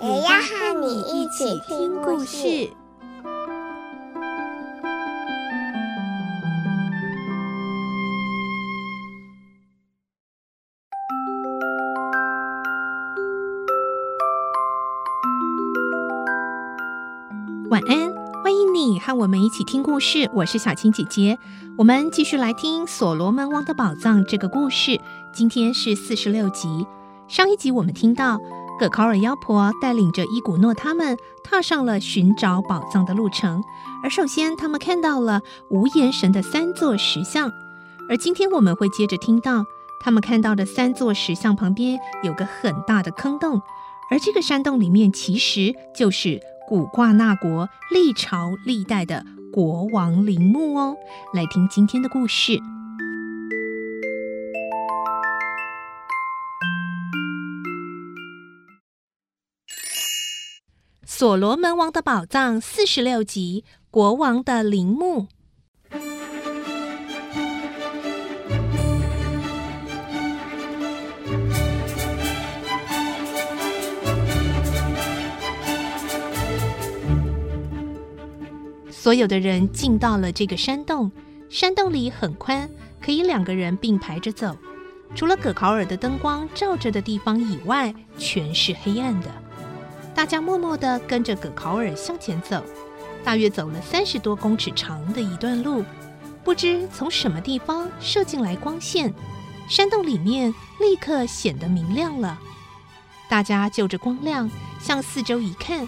也要和你一起听故事。晚安，欢迎你和我们一起听故事。我是小青姐姐，我们继续来听《所罗门王的宝藏》这个故事。今天是四十六集。上一集我们听到葛考尔妖婆带领着伊古诺他们踏上了寻找宝藏的路程。而首先，他们看到了无言神的三座石像。而今天我们会接着听到，他们看到的三座石像旁边有个很大的坑洞，而这个山洞里面其实就是。古挂纳国历朝历代的国王陵墓哦，来听今天的故事，《所罗门王的宝藏》四十六集：国王的陵墓。所有的人进到了这个山洞，山洞里很宽，可以两个人并排着走。除了葛考尔的灯光照着的地方以外，全是黑暗的。大家默默地跟着葛考尔向前走，大约走了三十多公尺长的一段路。不知从什么地方射进来光线，山洞里面立刻显得明亮了。大家就着光亮向四周一看，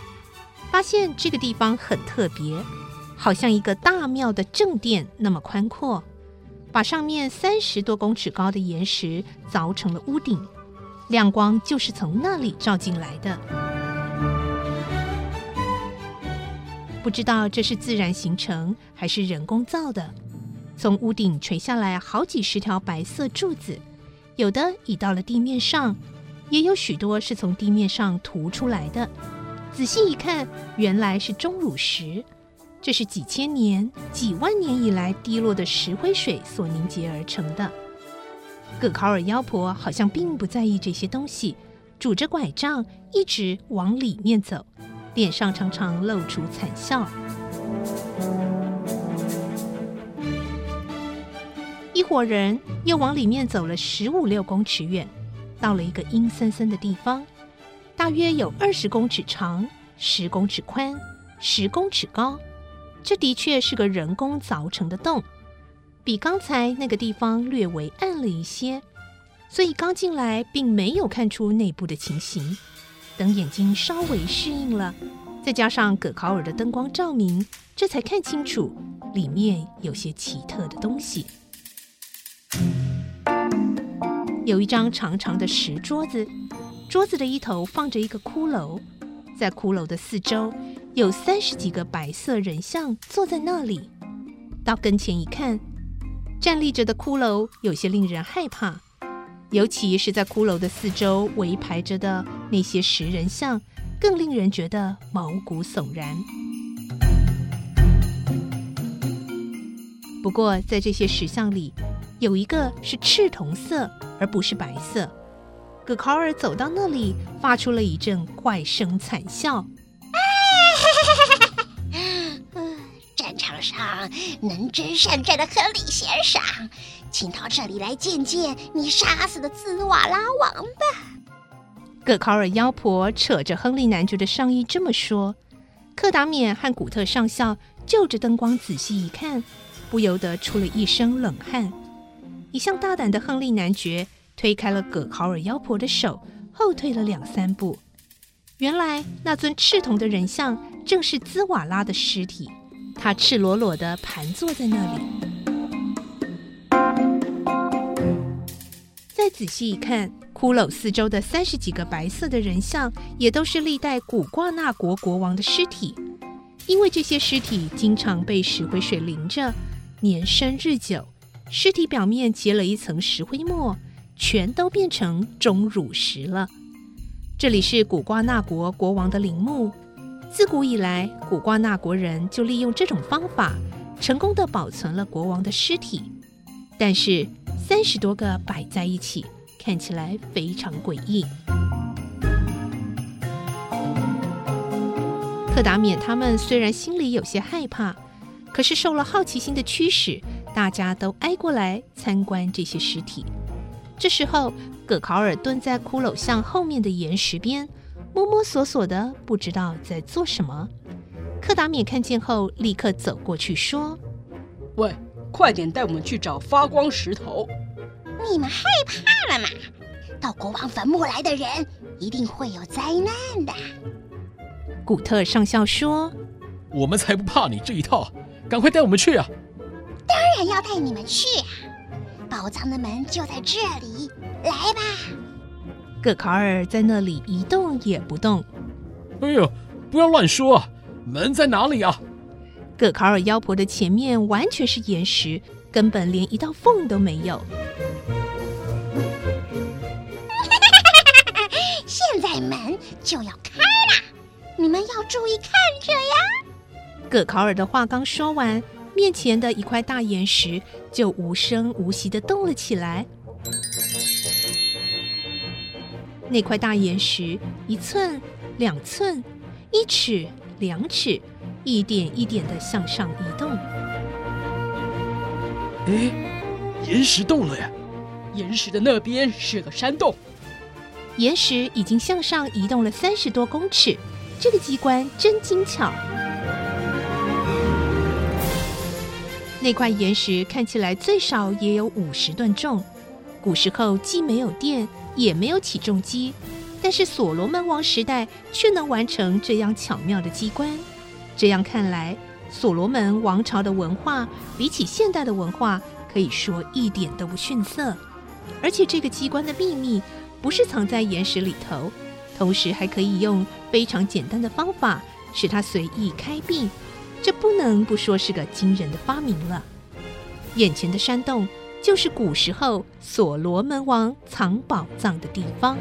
发现这个地方很特别。好像一个大庙的正殿那么宽阔，把上面三十多公尺高的岩石凿成了屋顶，亮光就是从那里照进来的。不知道这是自然形成还是人工造的。从屋顶垂下来好几十条白色柱子，有的已到了地面上，也有许多是从地面上凸出来的。仔细一看，原来是钟乳石。这是几千年、几万年以来滴落的石灰水所凝结而成的。葛考尔妖婆好像并不在意这些东西，拄着拐杖一直往里面走，脸上常常露出惨笑。一伙人又往里面走了十五六公尺远，到了一个阴森森的地方，大约有二十公尺长、十公尺宽、十公尺高。这的确是个人工凿成的洞，比刚才那个地方略微暗了一些，所以刚进来并没有看出内部的情形。等眼睛稍微适应了，再加上葛考尔的灯光照明，这才看清楚里面有些奇特的东西。有一张长长的石桌子，桌子的一头放着一个骷髅，在骷髅的四周。有三十几个白色人像坐在那里，到跟前一看，站立着的骷髅有些令人害怕，尤其是在骷髅的四周围排着的那些石人像，更令人觉得毛骨悚然。不过，在这些石像里，有一个是赤铜色，而不是白色。葛考尔走到那里，发出了一阵怪声惨笑。能征善战的亨利先生，请到这里来见见你杀死的兹瓦拉王吧。葛考尔妖婆扯着亨利男爵的上衣这么说。克达冕和古特上校就着灯光仔细一看，不由得出了一身冷汗。一向大胆的亨利男爵推开了葛考尔妖婆的手，后退了两三步。原来那尊赤铜的人像正是兹瓦拉的尸体。他赤裸裸地盘坐在那里，再仔细一看，骷髅四周的三十几个白色的人像，也都是历代古瓜纳国国王的尸体。因为这些尸体经常被石灰水淋着，年深日久，尸体表面结了一层石灰沫，全都变成钟乳石了。这里是古瓜纳国国王的陵墓。自古以来，古瓜纳国人就利用这种方法，成功地保存了国王的尸体。但是，三十多个摆在一起，看起来非常诡异。克达缅他们虽然心里有些害怕，可是受了好奇心的驱使，大家都挨过来参观这些尸体。这时候，葛考尔蹲在骷髅像后面的岩石边，摸摸索索的，不知道在做什么。柯达缅看见后，立刻走过去说：“喂，快点带我们去找发光石头！你们害怕了吗？到国王坟墓来的人，一定会有灾难的。”古特上校说：“我们才不怕你这一套，赶快带我们去啊！”当然要带你们去啊！宝藏的门就在这里，来吧！葛考尔在那里一动也不动。哎呦，不要乱说啊！门在哪里啊？葛考尔妖婆的前面完全是岩石，根本连一道缝都没有。现在门就要开了，你们要注意看着呀！葛考尔的话刚说完。面前的一块大岩石就无声无息的动了起来。那块大岩石一寸、两寸、一尺、两尺，一点一点的向上移动。哎，岩石动了呀！岩石的那边是个山洞。岩石已经向上移动了三十多公尺，这个机关真精巧。那块岩石看起来最少也有五十吨重。古时候既没有电，也没有起重机，但是所罗门王时代却能完成这样巧妙的机关。这样看来，所罗门王朝的文化比起现代的文化，可以说一点都不逊色。而且这个机关的秘密不是藏在岩石里头，同时还可以用非常简单的方法使它随意开闭。这不能不说是个惊人的发明了。眼前的山洞就是古时候所罗门王藏宝藏的地方。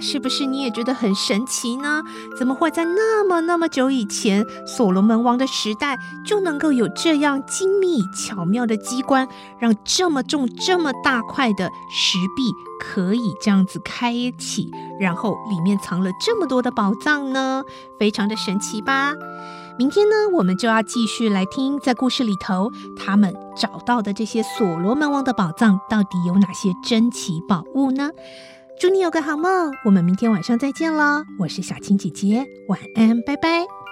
是不是你也觉得很神奇呢？怎么会在那么那么久以前，所罗门王的时代就能够有这样精密巧妙的机关，让这么重、这么大块的石壁可以这样子开启，然后里面藏了这么多的宝藏呢？非常的神奇吧？明天呢，我们就要继续来听，在故事里头他们找到的这些所罗门王的宝藏到底有哪些珍奇宝物呢？祝你有个好梦，我们明天晚上再见喽。我是小青姐姐，晚安，拜拜。